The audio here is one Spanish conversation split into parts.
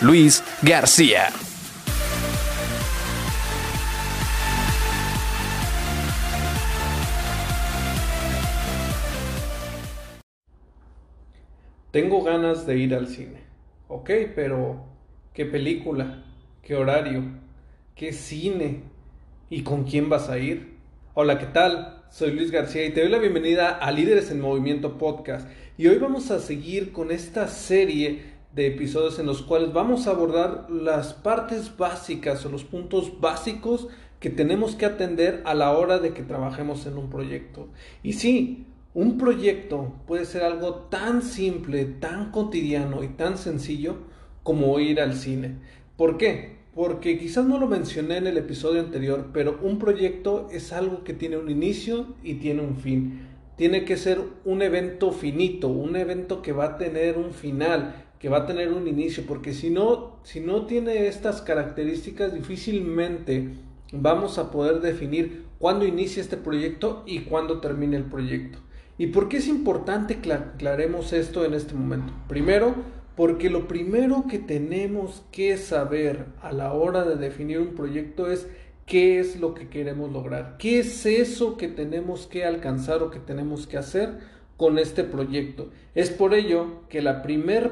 Luis García. Tengo ganas de ir al cine. Ok, pero ¿qué película? ¿Qué horario? ¿Qué cine? ¿Y con quién vas a ir? Hola, ¿qué tal? Soy Luis García y te doy la bienvenida a Líderes en Movimiento Podcast. Y hoy vamos a seguir con esta serie de episodios en los cuales vamos a abordar las partes básicas o los puntos básicos que tenemos que atender a la hora de que trabajemos en un proyecto. Y sí, un proyecto puede ser algo tan simple, tan cotidiano y tan sencillo como ir al cine. ¿Por qué? porque quizás no lo mencioné en el episodio anterior, pero un proyecto es algo que tiene un inicio y tiene un fin. Tiene que ser un evento finito, un evento que va a tener un final, que va a tener un inicio, porque si no, si no tiene estas características, difícilmente vamos a poder definir cuándo inicia este proyecto y cuándo termine el proyecto. ¿Y por qué es importante que aclaremos esto en este momento? Primero, porque lo primero que tenemos que saber a la hora de definir un proyecto es qué es lo que queremos lograr, qué es eso que tenemos que alcanzar o que tenemos que hacer con este proyecto. Es por ello que la primer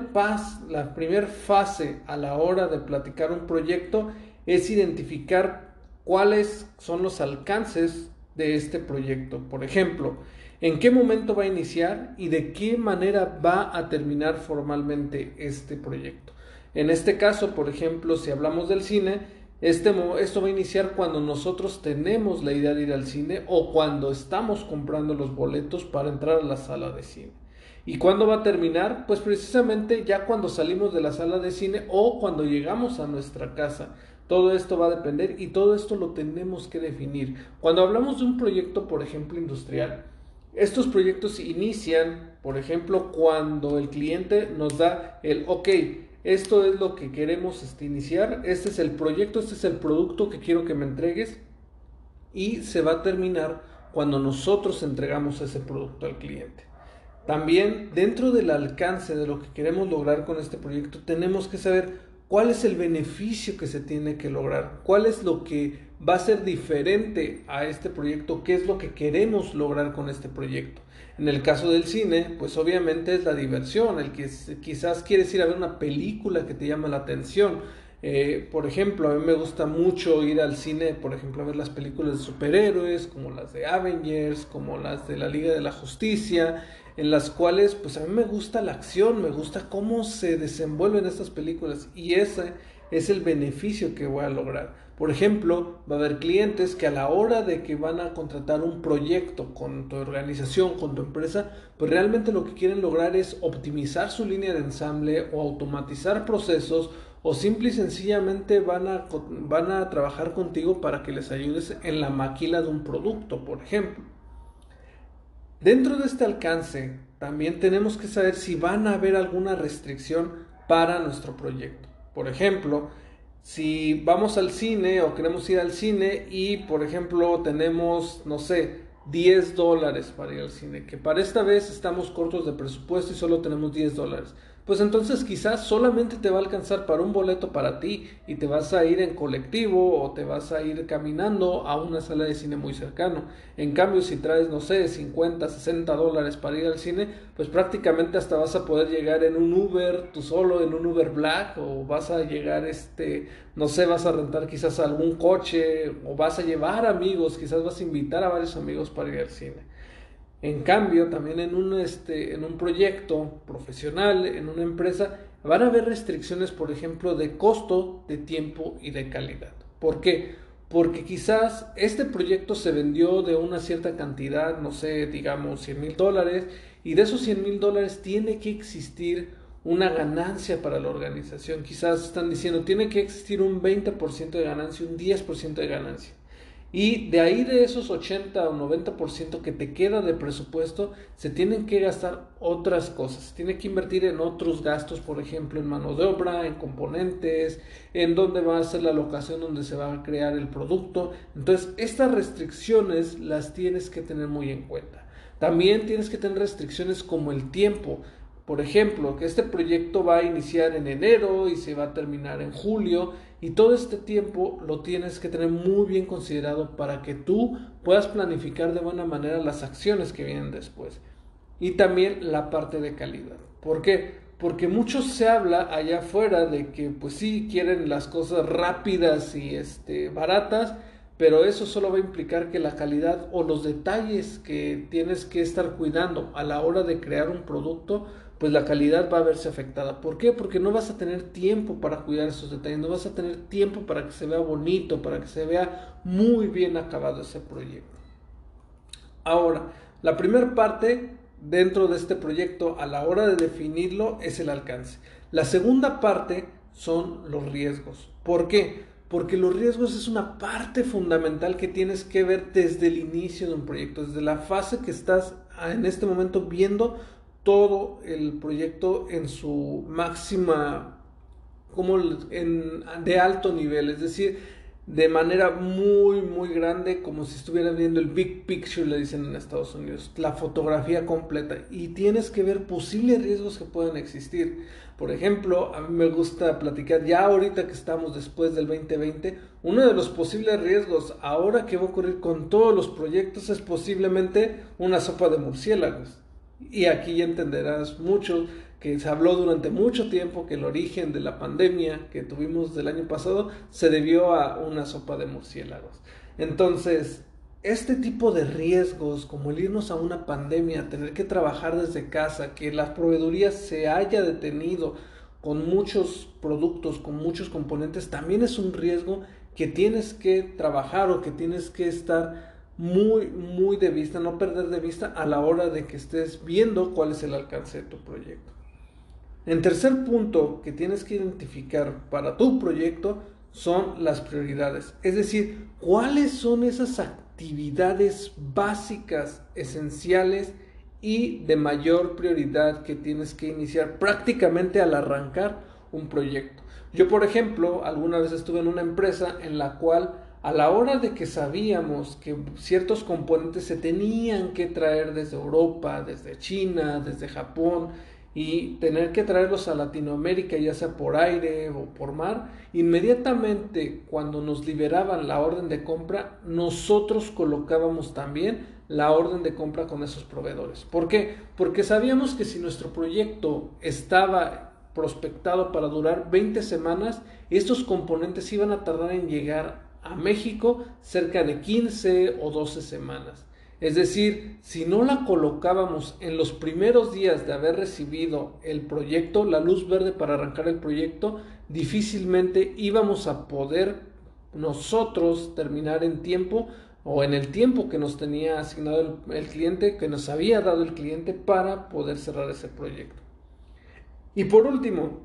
la primer fase a la hora de platicar un proyecto es identificar cuáles son los alcances de este proyecto. Por ejemplo, en qué momento va a iniciar y de qué manera va a terminar formalmente este proyecto. En este caso, por ejemplo, si hablamos del cine, este, esto va a iniciar cuando nosotros tenemos la idea de ir al cine o cuando estamos comprando los boletos para entrar a la sala de cine. ¿Y cuándo va a terminar? Pues precisamente ya cuando salimos de la sala de cine o cuando llegamos a nuestra casa. Todo esto va a depender y todo esto lo tenemos que definir. Cuando hablamos de un proyecto, por ejemplo, industrial, estos proyectos inician, por ejemplo, cuando el cliente nos da el, ok, esto es lo que queremos este, iniciar, este es el proyecto, este es el producto que quiero que me entregues y se va a terminar cuando nosotros entregamos ese producto al cliente. También dentro del alcance de lo que queremos lograr con este proyecto tenemos que saber cuál es el beneficio que se tiene que lograr, cuál es lo que va a ser diferente a este proyecto, qué es lo que queremos lograr con este proyecto. En el caso del cine, pues obviamente es la diversión, el que quizás quieres ir a ver una película que te llama la atención. Eh, por ejemplo, a mí me gusta mucho ir al cine, por ejemplo, a ver las películas de superhéroes, como las de Avengers, como las de la Liga de la Justicia, en las cuales pues a mí me gusta la acción, me gusta cómo se desenvuelven estas películas y ese es el beneficio que voy a lograr. Por ejemplo, va a haber clientes que a la hora de que van a contratar un proyecto con tu organización, con tu empresa, pues realmente lo que quieren lograr es optimizar su línea de ensamble o automatizar procesos o simple y sencillamente van a, van a trabajar contigo para que les ayudes en la maquila de un producto, por ejemplo. Dentro de este alcance, también tenemos que saber si van a haber alguna restricción para nuestro proyecto. Por ejemplo, si vamos al cine o queremos ir al cine y, por ejemplo, tenemos, no sé, 10 dólares para ir al cine, que para esta vez estamos cortos de presupuesto y solo tenemos 10 dólares pues entonces quizás solamente te va a alcanzar para un boleto para ti y te vas a ir en colectivo o te vas a ir caminando a una sala de cine muy cercano. En cambio, si traes, no sé, 50, 60 dólares para ir al cine, pues prácticamente hasta vas a poder llegar en un Uber tú solo, en un Uber Black, o vas a llegar, este, no sé, vas a rentar quizás algún coche, o vas a llevar amigos, quizás vas a invitar a varios amigos para ir al cine. En cambio, también en un, este, en un proyecto profesional, en una empresa, van a haber restricciones, por ejemplo, de costo, de tiempo y de calidad. ¿Por qué? Porque quizás este proyecto se vendió de una cierta cantidad, no sé, digamos 100 mil dólares, y de esos 100 mil dólares tiene que existir una ganancia para la organización. Quizás están diciendo, tiene que existir un 20% de ganancia, un 10% de ganancia. Y de ahí de esos 80 o 90% que te queda de presupuesto, se tienen que gastar otras cosas. Se tiene que invertir en otros gastos, por ejemplo, en mano de obra, en componentes, en dónde va a ser la locación donde se va a crear el producto. Entonces, estas restricciones las tienes que tener muy en cuenta. También tienes que tener restricciones como el tiempo. Por ejemplo, que este proyecto va a iniciar en enero y se va a terminar en julio y todo este tiempo lo tienes que tener muy bien considerado para que tú puedas planificar de buena manera las acciones que vienen después. Y también la parte de calidad. ¿Por qué? Porque mucho se habla allá afuera de que pues sí quieren las cosas rápidas y este, baratas, pero eso solo va a implicar que la calidad o los detalles que tienes que estar cuidando a la hora de crear un producto pues la calidad va a verse afectada. ¿Por qué? Porque no vas a tener tiempo para cuidar esos detalles, no vas a tener tiempo para que se vea bonito, para que se vea muy bien acabado ese proyecto. Ahora, la primera parte dentro de este proyecto a la hora de definirlo es el alcance. La segunda parte son los riesgos. ¿Por qué? Porque los riesgos es una parte fundamental que tienes que ver desde el inicio de un proyecto, desde la fase que estás en este momento viendo todo el proyecto en su máxima, como en, de alto nivel, es decir, de manera muy, muy grande, como si estuvieras viendo el big picture, le dicen en Estados Unidos, la fotografía completa. Y tienes que ver posibles riesgos que pueden existir. Por ejemplo, a mí me gusta platicar, ya ahorita que estamos después del 2020, uno de los posibles riesgos ahora que va a ocurrir con todos los proyectos es posiblemente una sopa de murciélagos. Y aquí entenderás mucho que se habló durante mucho tiempo que el origen de la pandemia que tuvimos del año pasado se debió a una sopa de murciélagos. Entonces, este tipo de riesgos, como el irnos a una pandemia, tener que trabajar desde casa, que la proveeduría se haya detenido con muchos productos, con muchos componentes, también es un riesgo que tienes que trabajar o que tienes que estar muy, muy de vista, no perder de vista a la hora de que estés viendo cuál es el alcance de tu proyecto. En tercer punto que tienes que identificar para tu proyecto son las prioridades, es decir, cuáles son esas actividades básicas, esenciales y de mayor prioridad que tienes que iniciar prácticamente al arrancar un proyecto. Yo, por ejemplo, alguna vez estuve en una empresa en la cual a la hora de que sabíamos que ciertos componentes se tenían que traer desde Europa, desde China, desde Japón, y tener que traerlos a Latinoamérica, ya sea por aire o por mar, inmediatamente cuando nos liberaban la orden de compra, nosotros colocábamos también la orden de compra con esos proveedores. ¿Por qué? Porque sabíamos que si nuestro proyecto estaba prospectado para durar 20 semanas, estos componentes iban a tardar en llegar México cerca de 15 o 12 semanas. Es decir, si no la colocábamos en los primeros días de haber recibido el proyecto, la luz verde para arrancar el proyecto, difícilmente íbamos a poder nosotros terminar en tiempo o en el tiempo que nos tenía asignado el, cliente, que nos había dado el cliente para poder cerrar ese proyecto. Y por último,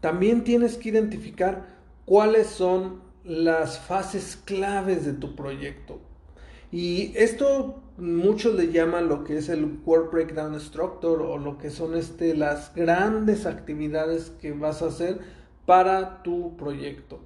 también tienes que identificar cuáles son las fases claves de tu proyecto. Y esto muchos le llaman lo que es el Work Breakdown Structure o lo que son este, las grandes actividades que vas a hacer para tu proyecto.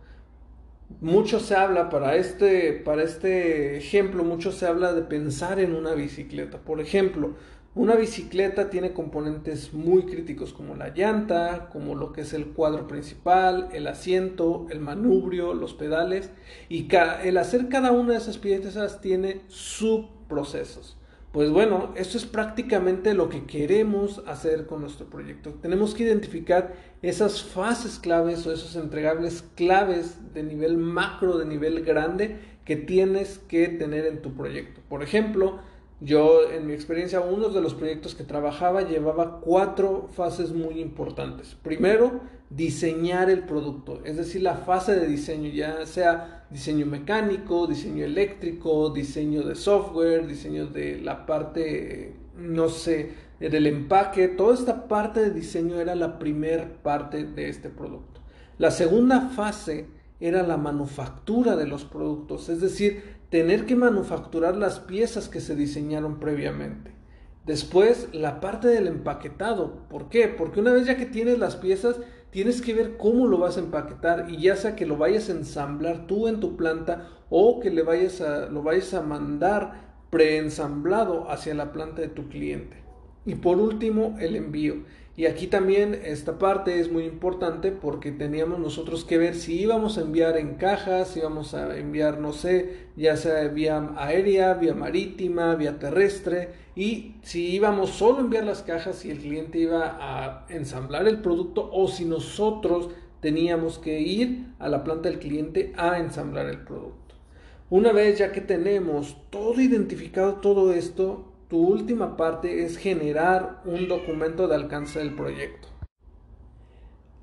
Mucho se habla para este, para este ejemplo, mucho se habla de pensar en una bicicleta. Por ejemplo, una bicicleta tiene componentes muy críticos como la llanta, como lo que es el cuadro principal, el asiento, el manubrio, los pedales y el hacer cada una de esas piezas tiene subprocesos. Pues bueno, eso es prácticamente lo que queremos hacer con nuestro proyecto. Tenemos que identificar esas fases claves o esos entregables claves de nivel macro, de nivel grande que tienes que tener en tu proyecto. Por ejemplo, yo, en mi experiencia, uno de los proyectos que trabajaba llevaba cuatro fases muy importantes. Primero, diseñar el producto, es decir, la fase de diseño, ya sea diseño mecánico, diseño eléctrico, diseño de software, diseño de la parte, no sé, del empaque, toda esta parte de diseño era la primer parte de este producto. La segunda fase era la manufactura de los productos, es decir, tener que manufacturar las piezas que se diseñaron previamente. Después, la parte del empaquetado. ¿Por qué? Porque una vez ya que tienes las piezas, tienes que ver cómo lo vas a empaquetar y ya sea que lo vayas a ensamblar tú en tu planta o que le vayas a, lo vayas a mandar preensamblado hacia la planta de tu cliente. Y por último, el envío. Y aquí también esta parte es muy importante porque teníamos nosotros que ver si íbamos a enviar en cajas, si íbamos a enviar, no sé, ya sea vía aérea, vía marítima, vía terrestre, y si íbamos solo a enviar las cajas y el cliente iba a ensamblar el producto o si nosotros teníamos que ir a la planta del cliente a ensamblar el producto. Una vez ya que tenemos todo identificado todo esto, tu última parte es generar un documento de alcance del proyecto.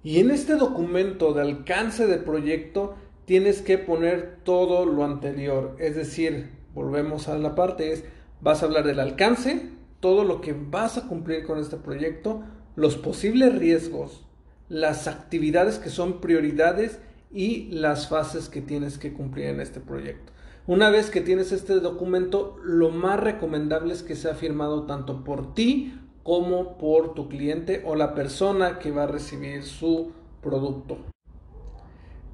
Y en este documento de alcance del proyecto tienes que poner todo lo anterior. Es decir, volvemos a la parte, es vas a hablar del alcance, todo lo que vas a cumplir con este proyecto, los posibles riesgos, las actividades que son prioridades y las fases que tienes que cumplir en este proyecto. Una vez que tienes este documento, lo más recomendable es que sea firmado tanto por ti como por tu cliente o la persona que va a recibir su producto.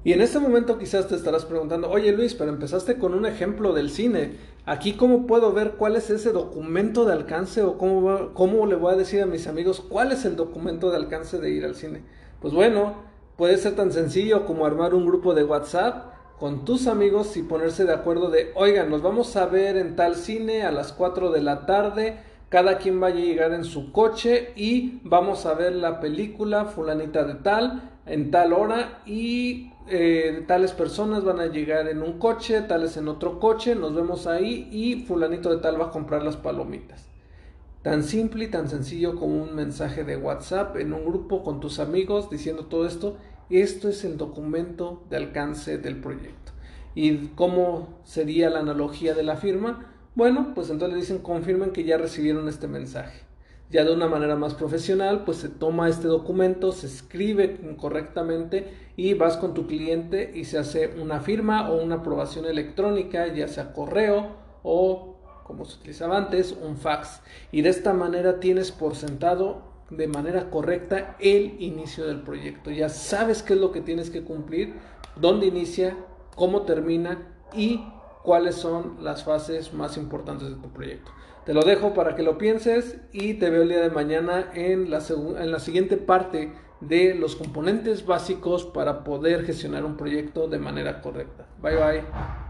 Y en este momento quizás te estarás preguntando, oye Luis, pero empezaste con un ejemplo del cine. Aquí cómo puedo ver cuál es ese documento de alcance o cómo, cómo le voy a decir a mis amigos cuál es el documento de alcance de ir al cine. Pues bueno, puede ser tan sencillo como armar un grupo de WhatsApp con tus amigos y ponerse de acuerdo de, oigan, nos vamos a ver en tal cine a las 4 de la tarde, cada quien va a llegar en su coche y vamos a ver la película fulanita de tal en tal hora y eh, tales personas van a llegar en un coche, tales en otro coche, nos vemos ahí y fulanito de tal va a comprar las palomitas. Tan simple y tan sencillo como un mensaje de WhatsApp en un grupo con tus amigos diciendo todo esto esto es el documento de alcance del proyecto. ¿Y cómo sería la analogía de la firma? Bueno, pues entonces le dicen confirmen que ya recibieron este mensaje. Ya de una manera más profesional, pues se toma este documento, se escribe correctamente y vas con tu cliente y se hace una firma o una aprobación electrónica, ya sea correo o, como se utilizaba antes, un fax. Y de esta manera tienes por sentado de manera correcta el inicio del proyecto. Ya sabes qué es lo que tienes que cumplir, dónde inicia, cómo termina y cuáles son las fases más importantes de tu proyecto. Te lo dejo para que lo pienses y te veo el día de mañana en la, en la siguiente parte de los componentes básicos para poder gestionar un proyecto de manera correcta. Bye bye.